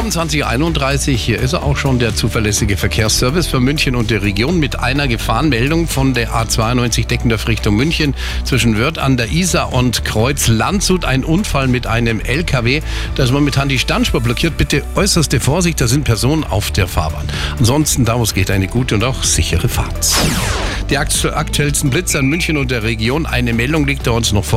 um 2031. Hier ist er auch schon der zuverlässige Verkehrsservice für München und der Region mit einer Gefahrenmeldung von der A92 Deckendorf Richtung München zwischen Wörth an der Isar und Kreuz Landshut. Ein Unfall mit einem LKW. Da ist momentan die Standspur blockiert. Bitte äußerste Vorsicht, da sind Personen auf der Fahrbahn. Ansonsten, daraus geht eine gute und auch sichere Fahrt. Die aktuellsten Blitze an München und der Region. Eine Meldung liegt da uns noch vor.